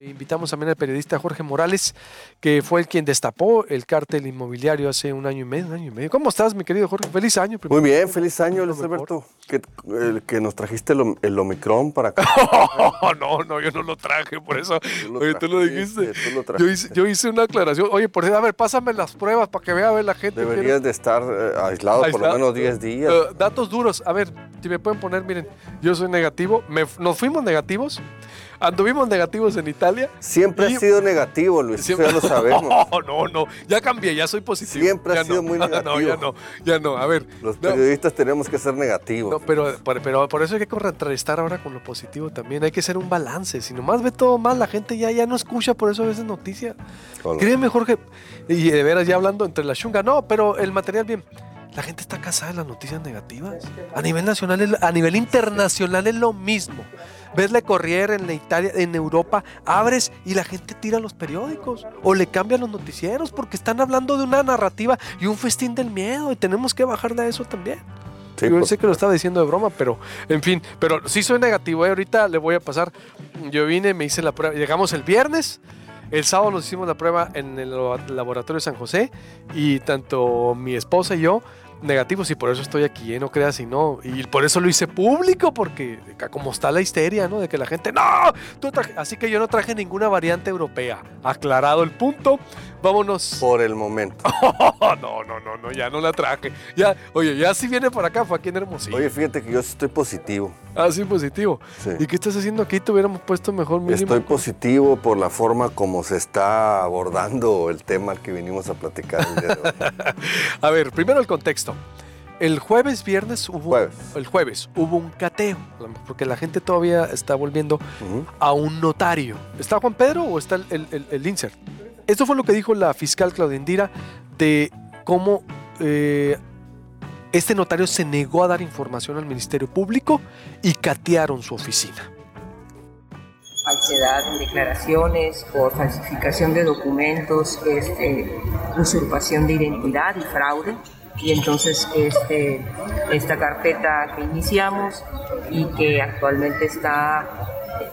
Invitamos también al periodista Jorge Morales, que fue el quien destapó el cártel inmobiliario hace un año y medio, un año y medio. ¿Cómo estás, mi querido Jorge? Feliz año. Muy bien, feliz año, Luis Alberto. Que, el, que nos trajiste el, el Omicron para acá. no, no, yo no lo traje, por eso. Oye, tú lo dijiste. yo, hice, yo, hice, una aclaración. Oye, por a ver, pásame las pruebas para que vea a ver la gente. Deberías de estar eh, aislado, por lo menos 10 días. Uh, datos duros. A ver, si me pueden poner, miren, yo soy negativo. Me, nos fuimos negativos. Anduvimos negativos en Italia. Siempre ha sido negativo, Luis. Siempre, ya lo sabemos. No, no, no. Ya cambié, ya soy positivo. Siempre ha sido muy negativo. No, ya no, ya no. A ver. Los periodistas tenemos que ser negativos. No, pero, pero, por eso hay que contrarrestar ahora con lo positivo también. Hay que hacer un balance. Si nomás ve todo mal, la gente ya, ya no escucha, por eso a veces noticia. Créeme, Jorge. Y de veras, ya hablando entre la chunga. No, pero el material bien. La gente está cansada de las noticias negativas. A nivel nacional, a nivel internacional es lo mismo. Ves la Corriere en la Italia, en Europa, abres y la gente tira los periódicos o le cambian los noticieros porque están hablando de una narrativa y un festín del miedo y tenemos que bajarle a eso también. Yo sé que lo estaba diciendo de broma, pero en fin, pero sí soy negativo. ¿eh? Ahorita le voy a pasar. Yo vine, me hice la prueba. Llegamos el viernes. El sábado nos hicimos la prueba en el laboratorio de San José y tanto mi esposa y yo negativos y por eso estoy aquí, ¿eh? no creas y no. Y por eso lo hice público, porque como está la histeria, ¿no? De que la gente, no, tú así que yo no traje ninguna variante europea. Aclarado el punto, vámonos. Por el momento. no, no, no, no, ya no la traje. Ya, oye, ya si viene por acá, fue aquí en Hermosillo. Oye, fíjate que yo estoy positivo. Ah, sí, positivo. ¿Y qué estás haciendo aquí? Te hubiéramos puesto mejor mínimo. Estoy positivo por la forma como se está abordando el tema al que vinimos a platicar el día de hoy. a ver, primero el contexto. El jueves, viernes hubo el jueves hubo un cateo, porque la gente todavía está volviendo a un notario. ¿Está Juan Pedro o está el, el, el, insert? Esto fue lo que dijo la fiscal Claudia Indira de cómo eh, este notario se negó a dar información al Ministerio Público y catearon su oficina. Falsedad en declaraciones, por falsificación de documentos, este, usurpación de identidad y fraude y entonces este, esta carpeta que iniciamos y que actualmente está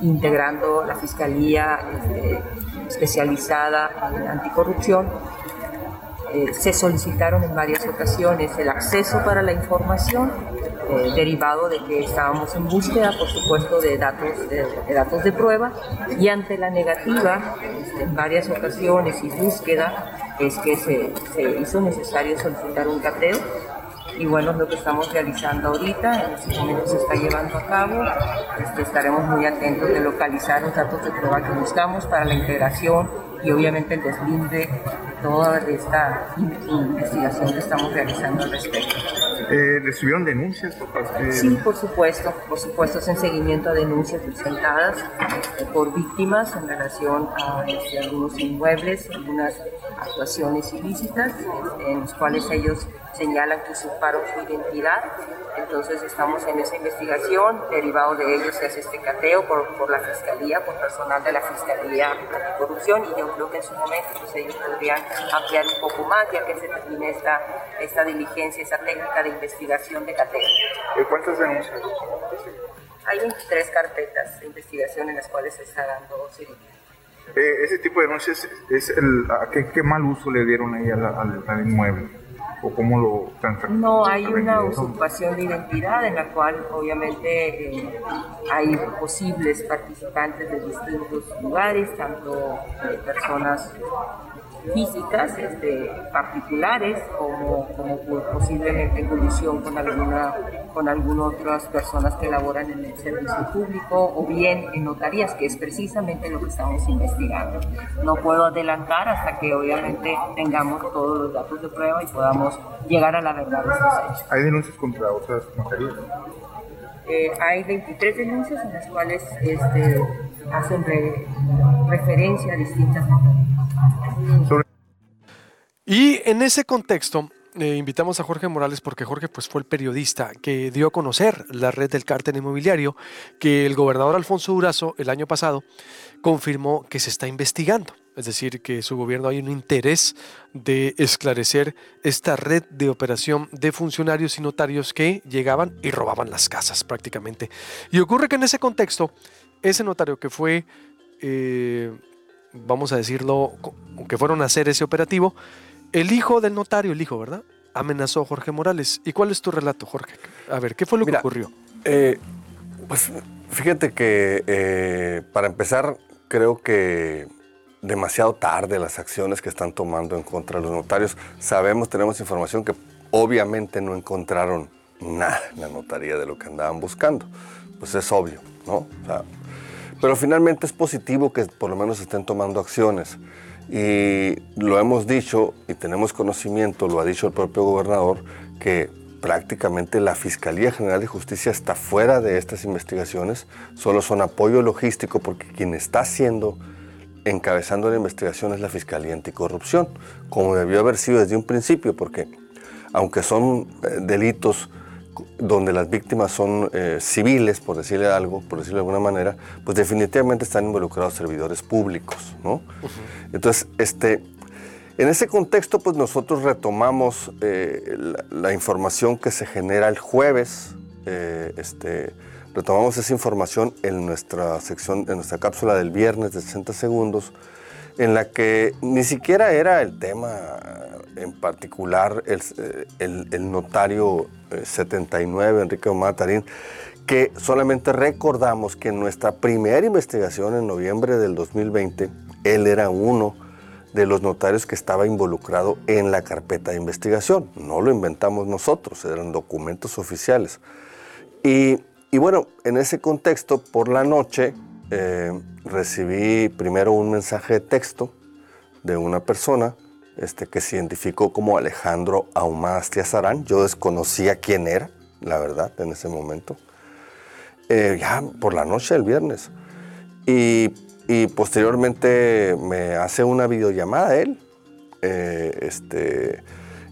integrando la Fiscalía este, especializada en anticorrupción, eh, se solicitaron en varias ocasiones el acceso para la información eh, derivado de que estábamos en búsqueda, por supuesto, de datos de, datos de prueba. Y ante la negativa este, en varias ocasiones y búsqueda es que se, se hizo necesario solicitar un cateo. Y bueno, es lo que estamos realizando ahorita, en este momento se está llevando a cabo, este, estaremos muy atentos de localizar los datos de prueba que buscamos para la integración y obviamente el deslinde de toda esta investigación que estamos realizando al respecto. Eh, ¿Recibieron denuncias por Sí, por supuesto, por supuesto, es en seguimiento a denuncias presentadas eh, por víctimas en relación a este, algunos inmuebles, algunas actuaciones ilícitas en los cuales ellos señalan que usurparon su identidad. Entonces estamos en esa investigación, derivado de ello se hace este cateo por, por la Fiscalía, por personal de la Fiscalía Anticorrupción y yo creo que en su momento pues, ellos podrían ampliar un poco más ya que se termine esta, esta diligencia, esa técnica de investigación de cateo. ¿Cuántas denuncias? Hay 23 carpetas de investigación en las cuales se está dando seguimiento. Eh, ese tipo de denuncias, es el, qué, qué, mal uso le dieron ahí al, al inmueble? o cómo lo No, hay una usurpación de identidad en la cual obviamente eh, hay posibles participantes de distintos lugares, tanto eh, personas físicas, este, particulares, como, como posiblemente en colisión con alguna con algunas otras personas que laboran en el servicio público o bien en notarías, que es precisamente lo que estamos investigando. No puedo adelantar hasta que obviamente tengamos todos los datos de prueba y podamos llegar a la verdad de estos hechos. ¿Hay denuncias contra otras notarías? Eh, hay 23 denuncias en las cuales este, hacen referencia a distintas notarías. Y en ese contexto, eh, invitamos a Jorge Morales porque Jorge pues, fue el periodista que dio a conocer la red del cártel inmobiliario que el gobernador Alfonso Durazo el año pasado confirmó que se está investigando. Es decir, que su gobierno hay un interés de esclarecer esta red de operación de funcionarios y notarios que llegaban y robaban las casas prácticamente. Y ocurre que en ese contexto, ese notario que fue eh, vamos a decirlo, que fueron a hacer ese operativo, el hijo del notario, el hijo, ¿verdad? Amenazó a Jorge Morales. ¿Y cuál es tu relato, Jorge? A ver, ¿qué fue lo que ocurrió? Eh, pues fíjate que eh, para empezar, creo que demasiado tarde las acciones que están tomando en contra de los notarios. Sabemos, tenemos información que obviamente no encontraron nada en la notaría de lo que andaban buscando. Pues es obvio, ¿no? Pero finalmente es positivo que por lo menos estén tomando acciones. Y lo hemos dicho y tenemos conocimiento, lo ha dicho el propio gobernador, que prácticamente la Fiscalía General de Justicia está fuera de estas investigaciones, solo son apoyo logístico porque quien está haciendo, encabezando la investigación es la Fiscalía Anticorrupción, como debió haber sido desde un principio, porque aunque son eh, delitos donde las víctimas son eh, civiles, por decirle algo, por decirlo de alguna manera, pues definitivamente están involucrados servidores públicos, ¿no? Entonces, este, en ese contexto, pues nosotros retomamos eh, la, información que se genera el jueves, eh, este, retomamos esa información en nuestra sección, en nuestra cápsula del viernes de 60 segundos, en la que ni siquiera era el tema en particular el, notario 79, eh, Enrique Omar Tarín, que solamente recordamos que en nuestra primera investigación en noviembre del 2020, él era uno de los notarios que estaba involucrado en la carpeta de investigación. No lo inventamos nosotros, eran documentos oficiales. Y, bueno, en ese contexto, por la noche, eh, recibí primero un mensaje de texto de una persona este, que se identificó como Alejandro Ahumada Azarán. Yo desconocía quién era, la verdad, en ese momento. Eh, ya por la noche del viernes. Y, posteriormente me hace una videollamada él, eh, este,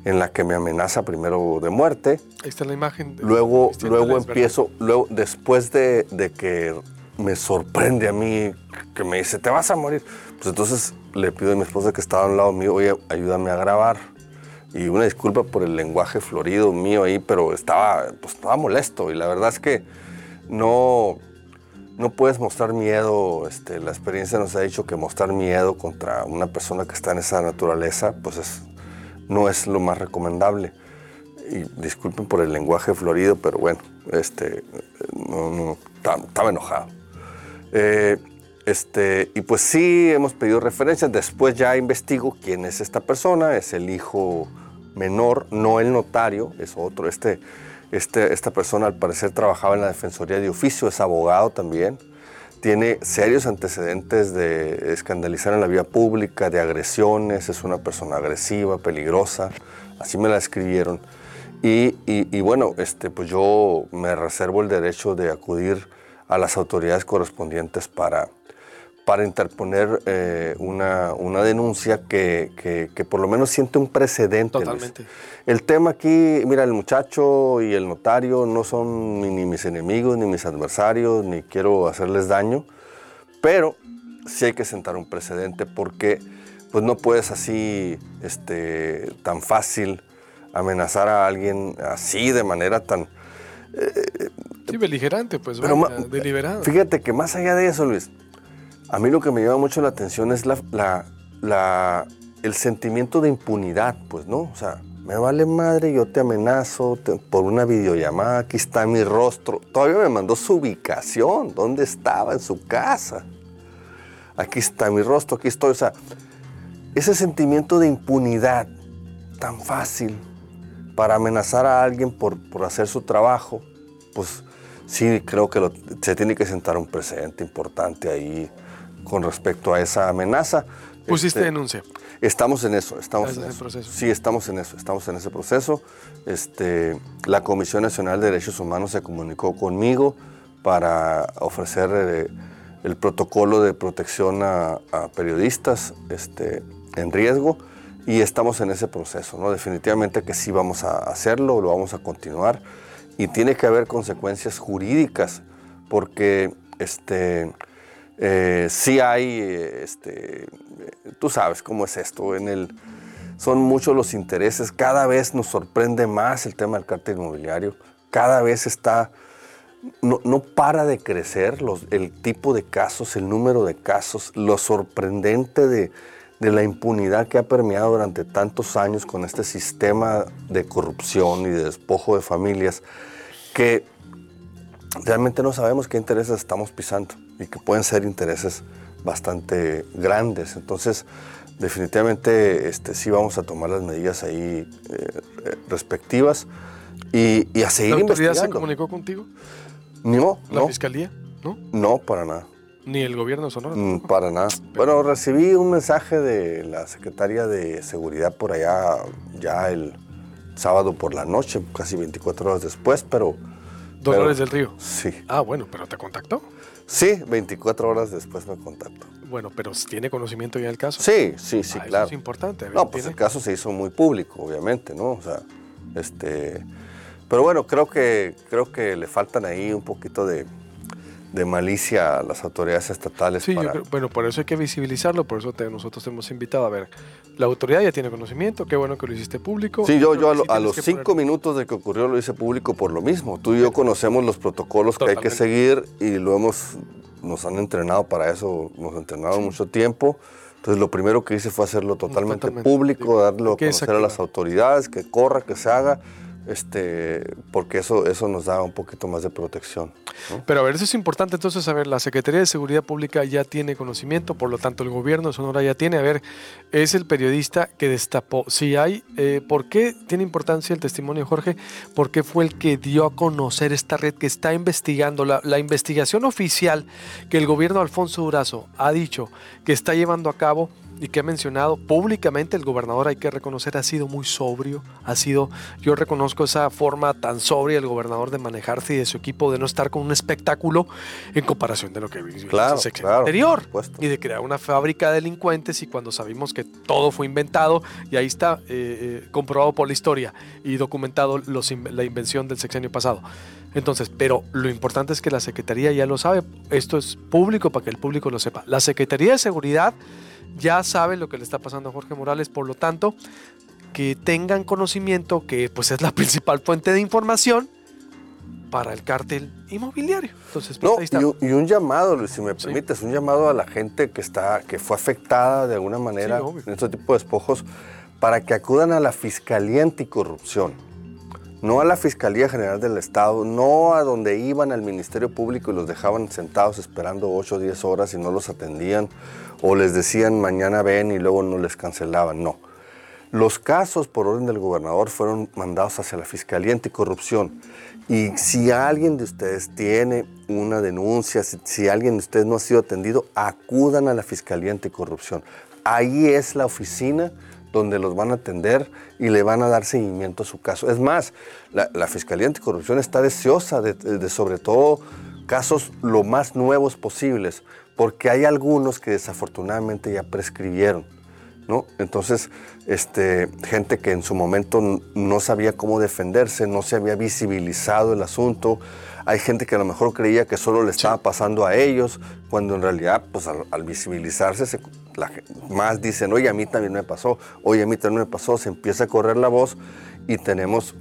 en la que me amenaza primero de muerte. Ahí está la imagen. luego luego empiezo, luego, después de, de que me sorprende a mí, que me dice, te vas a morir. Pues entonces le pido a mi esposa que estaba al lado mío, oye, ayúdame a grabar. Y una disculpa por el lenguaje florido mío ahí, pero estaba, pues, estaba molesto. Y la verdad es que no, no puedes mostrar miedo. Este, la experiencia nos ha dicho que mostrar miedo contra una persona que está en esa naturaleza, pues es, no es lo más recomendable. Y disculpen por el lenguaje florido, pero bueno, este, no, estaba enojado. Eh, este, y pues sí, hemos pedido referencias. Después ya investigo quién es esta persona. Es el hijo menor, no el notario, es otro. Este, este, esta persona al parecer trabajaba en la Defensoría de Oficio, es abogado también. Tiene serios antecedentes de escandalizar en la vía pública, de agresiones, es una persona agresiva, peligrosa, así me la escribieron. Y, y bueno, este, pues yo me reservo el derecho de acudir a las autoridades correspondientes para, para interponer eh, una, una, denuncia que, que, por lo menos siente un precedente. Totalmente. El tema aquí, mira, el muchacho y el notario no son ni, mis enemigos, ni mis adversarios, ni quiero hacerles daño, pero sí hay que sentar un precedente porque pues no puedes así, este, tan fácil amenazar a alguien así de manera tan... Eh, sí, beligerante, pues, pero deliberado. Fíjate que más allá de eso, Luis, a mí lo que me llama mucho la atención es el sentimiento de impunidad, pues, ¿no? O sea, me vale madre, yo te amenazo por una videollamada, aquí está mi rostro. Todavía me mandó su ubicación, dónde estaba, en su casa. Aquí está mi rostro, aquí estoy. O sea, ese sentimiento de impunidad tan fácil para amenazar a alguien por, por hacer su trabajo, pues sí creo que se tiene que sentar un precedente importante ahí con respecto a esa amenaza. ¿Pusiste este, denuncia? Estamos en eso, estamos en, eso. Proceso? Sí, estamos en eso, estamos en ese proceso. Este, la Comisión Nacional de Derechos Humanos se comunicó conmigo para ofrecer eh, el protocolo de protección a, periodistas este, en riesgo y estamos en ese proceso, ¿no? Definitivamente que sí vamos a hacerlo, lo vamos a continuar y tiene que haber consecuencias jurídicas porque este, eh, sí hay, este, tú sabes cómo es esto, en el, son muchos los intereses, cada vez nos sorprende más el tema del cártel inmobiliario, cada vez está no, no para de crecer los, el tipo de casos, el número de casos, lo sorprendente de, de la impunidad que ha permeado durante tantos años con este sistema de corrupción y de despojo de familias, que realmente no sabemos qué intereses estamos pisando y que pueden ser intereses bastante grandes. Entonces, definitivamente este, sí vamos a tomar las medidas ahí eh, eh, respectivas y, y, a seguir ¿La autoridad investigando. se comunicó contigo? No, ¿La no, fiscalía? ¿No? no, para nada. ¿Ni el gobierno de Sonora? Mm, Para nada. Bueno, recibí un mensaje de la Secretaría de Seguridad por allá ya el sábado por la noche, casi 24 horas después, pero... Dolores pero- del Río. Sí. Ah, bueno, pero te contactó. Sí, 24 horas después me contactó. Bueno, pero ¿tiene conocimiento ya del caso? Sí, sí, sí, Ah, eso claro. es importante. No, pues ¿tiene? el caso se hizo muy público, obviamente, ¿no? O sea, este... Pero bueno, creo que, creo que le faltan ahí un poquito de, de malicia a las autoridades estatales Sí, yo creo- bueno, por eso hay que visibilizarlo, por eso te- nosotros te hemos invitado a ver. La autoridad ya tiene conocimiento, qué bueno que lo hiciste público. Sí, yo, yo a, lo- sí los cinco poner- minutos de que ocurrió lo hice público por lo mismo. Tú y yo conocemos los protocolos que hay que seguir y lo hemos, nos han entrenado para eso, nos entrenaron mucho tiempo. Entonces lo primero que hice fue hacerlo totalmente, Totalmente, público, sí. darlo a conocer a las autoridades, que corra, que se haga, este, porque eso, eso nos da un poquito más de protección. Pero a ver, eso es importante entonces, a ver, la Secretaría de Seguridad Pública ya tiene conocimiento, por lo tanto el gobierno de Sonora ya tiene, a ver, es el periodista que destapó, si hay, eh, ¿por qué tiene importancia el testimonio, Jorge? Porque fue el que dio a conocer esta red que está investigando, la, la investigación oficial que el gobierno Alfonso Durazo ha dicho que está llevando a cabo y que ha mencionado públicamente el gobernador, hay que reconocer, ha sido muy sobrio, ha sido, yo reconozco esa forma tan sobria del gobernador de manejarse y de su equipo, de no estar con un espectáculo en comparación de lo que vivió Claro, en el sexenio claro, anterior. Y de crear una fábrica de delincuentes y cuando sabemos que todo fue inventado, y ahí está eh, eh, comprobado por la historia y documentado los la invención del sexenio pasado. Entonces, pero lo importante es que la Secretaría ya lo sabe, esto es público para que el público lo sepa. La Secretaría de Seguridad ya sabe lo que le está pasando a Jorge Morales, por lo tanto, que tengan conocimiento que pues es la principal fuente de información para el cártel inmobiliario. Entonces, pues, No, ahí está. y un, y un llamado, Luis, si me Sí. permites, un llamado a la gente que está, que fue afectada de alguna manera Sí, en este tipo de despojos, para que acudan a la Fiscalía Anticorrupción, no a la Fiscalía General del Estado, no a donde iban al Ministerio Público y los dejaban sentados esperando 8 o 10 horas y no los atendían, o les decían mañana ven y luego no les cancelaban, no. Los casos por orden del gobernador fueron mandados hacia la Fiscalía Anticorrupción. Y si alguien de ustedes tiene una denuncia, si, alguien de ustedes no ha sido atendido, acudan a la Fiscalía Anticorrupción. Ahí es la oficina donde los van a atender y le van a dar seguimiento a su caso. Es más, la, Fiscalía Anticorrupción está deseosa de, de sobre todo casos lo más nuevos posibles, porque hay algunos que desafortunadamente ya prescribieron. ¿No? Entonces, este, gente que en su momento no sabía cómo defenderse, no se había visibilizado el asunto. Hay gente que a lo mejor creía que solo le estaba pasando a ellos, cuando en realidad, pues al, al visibilizarse, se- la gen- más dicen, oye, a mí también me pasó, oye, a mí también me pasó, se empieza a correr la voz y tenemos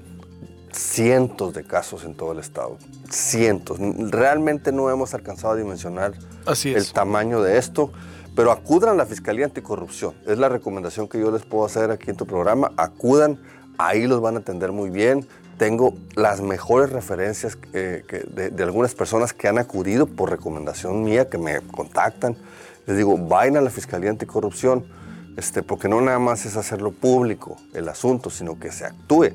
cientos de casos en todo el estado, cientos. Realmente no hemos alcanzado a dimensionar Así el tamaño de esto, pero acudan a la Fiscalía Anticorrupción. Es la recomendación que yo les puedo hacer aquí en tu programa. Acudan, ahí los van a atender muy bien. Tengo las mejores referencias eh, de algunas personas que han acudido por recomendación mía, que me contactan. Les digo, vayan a la Fiscalía Anticorrupción, este, porque no nada más es hacerlo público el asunto, sino que se actúe.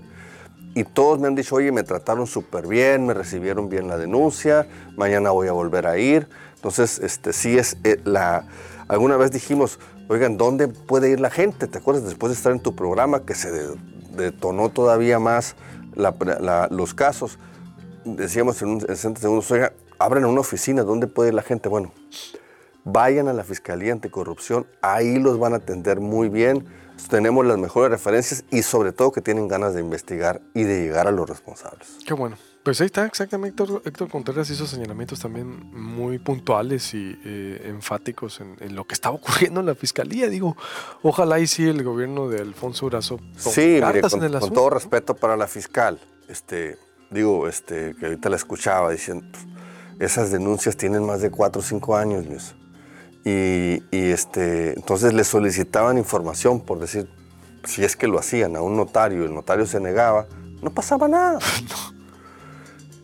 Y todos me han dicho, oye, me trataron súper bien, me recibieron bien la denuncia, mañana voy a volver a ir. Entonces, este, sí es eh, la... Alguna vez dijimos, oigan, ¿dónde puede ir la gente? ¿Te acuerdas después de estar en tu programa que se de- detonó todavía más los casos? Decíamos en un en 60 segundos, oigan, abran una oficina, ¿dónde puede ir la gente? Bueno, vayan a la Fiscalía Anticorrupción, ahí los van a atender muy bien, tenemos las mejores referencias y sobre todo que tienen ganas de investigar y de llegar a los responsables. Qué bueno. Pues ahí está, exactamente. Héctor, Héctor Contreras hizo señalamientos también muy puntuales y eh, enfáticos en, en lo que estaba ocurriendo en la fiscalía. Digo, ojalá y sí el gobierno de Alfonso Urazo Sí, mire, con, en el con asunto. todo ¿no? respeto para la fiscal, este, digo, este, que ahorita la escuchaba diciendo, esas denuncias tienen más de 4 o 5 años, Luis. Y, este, entonces le solicitaban información, por decir, si es que lo hacían a un notario y el notario se negaba, no pasaba nada.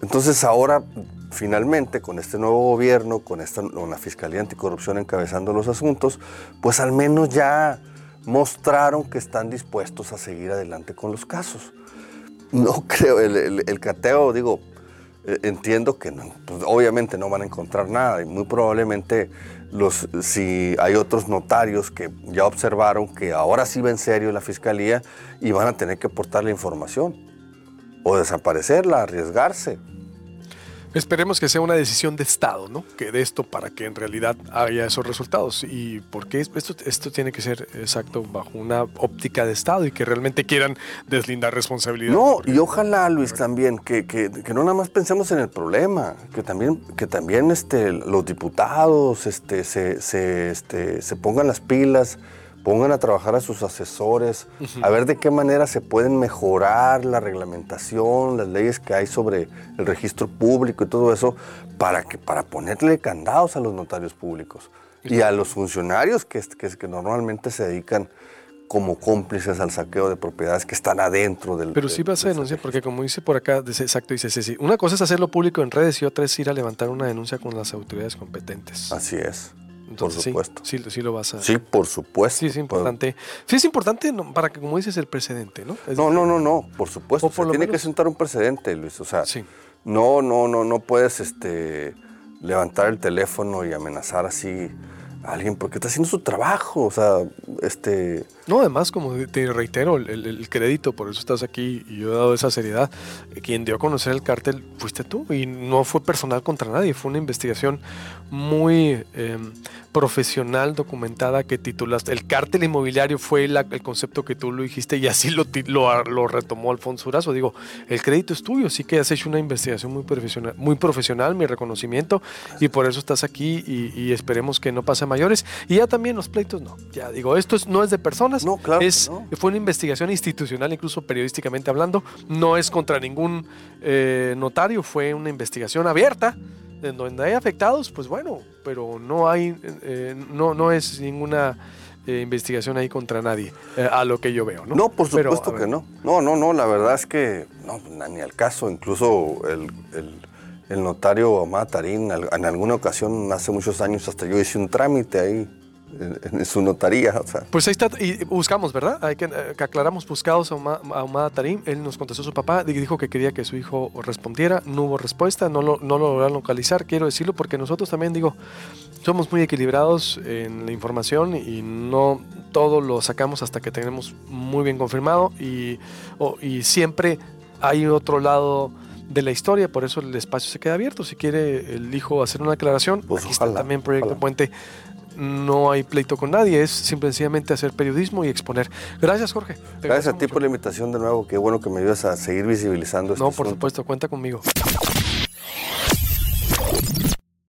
Entonces ahora, finalmente, con este nuevo gobierno, con, esta, con la Fiscalía Anticorrupción encabezando los asuntos, pues al menos ya mostraron que están dispuestos a seguir adelante con los casos. No creo, el, cateo, digo, eh, entiendo que pues, obviamente no van a encontrar nada y muy probablemente los, si hay otros notarios que ya observaron que ahora sí va en serio la fiscalía y van a tener que aportar la información o desaparecerla, arriesgarse. Esperemos que sea una decisión de Estado, ¿no? Que de esto para que en realidad haya esos resultados. Y porque esto, esto tiene que ser exacto bajo una óptica de Estado y que realmente quieran deslindar responsabilidad. No, y ojalá, Luis, también, que, que, no nada más pensemos en el problema, que también, que también este, los diputados este, se, se, este, se pongan las pilas pongan a trabajar a sus asesores, a ver de qué manera se pueden mejorar la reglamentación, las leyes que hay sobre el registro público y todo eso, para, que, para ponerle candados a los notarios públicos y a los funcionarios que, que, que normalmente se dedican como cómplices al saqueo de propiedades que están adentro del... Pero sí vas a denunciar, porque como dice por acá, exacto, dice sí, una cosa es hacerlo público en redes y otra es ir a levantar una denuncia con las autoridades competentes. Así es por supuesto. Sí, sí, lo vas a. Sí, por supuesto. Sí, es importante. Sí, es importante para que, como dices, el precedente, ¿no? no, no, no, no, por supuesto. tiene que sentar un precedente, Luis. O sea, no, no, no, no puedes este, levantar el teléfono y amenazar así alguien porque está haciendo su trabajo, o sea, este... No, además, como te reitero, el, crédito, por eso estás aquí y yo he dado esa seriedad. Quien dio a conocer el cártel fuiste tú y no fue personal contra nadie, fue una investigación muy em, profesional, documentada, que titulaste. El cártel inmobiliario fue el concepto que tú lo dijiste y así lo, retomó Alfonso Urazo. Digo, el crédito es tuyo, sí que has hecho una investigación muy profesional, muy profesional mi reconocimiento, y por eso estás aquí y, esperemos que no pase mayores. Y ya también los pleitos, no. Ya digo, esto no es de personas, no, claro es, fue una investigación institucional, incluso periodísticamente hablando, no es contra ningún eh, notario, fue una investigación abierta en donde hay afectados, pues bueno, pero no hay, eh, no, no es ninguna eh, investigación ahí contra nadie, eh, a lo que yo veo, ¿no? No, por supuesto que no. No, no, no, la verdad es que no, ni al caso. Incluso el, el, notario Matarín, en alguna ocasión, hace muchos años, hasta yo hice un trámite ahí en, su notaría. Pues ahí está, y buscamos, ¿verdad? Hay que, eh, aclaramos buscados a, Umada Tarim. Él nos contestó su papá, dijo que quería que su hijo respondiera. No hubo respuesta, no lo, lograron localizar. Quiero decirlo porque nosotros también, digo, somos muy equilibrados en la información y no todo lo sacamos hasta que tenemos muy bien confirmado y, y siempre hay otro lado de la historia, por eso el espacio se queda abierto. Si quiere el hijo hacer una aclaración, pues aquí está también Proyecto Puente no hay pleito con nadie, es simplemente hacer periodismo y exponer. Gracias, Jorge. Gracias a ti por la invitación de nuevo. Qué bueno que me ayudas a seguir visibilizando esto. No, por supuesto, cuenta conmigo.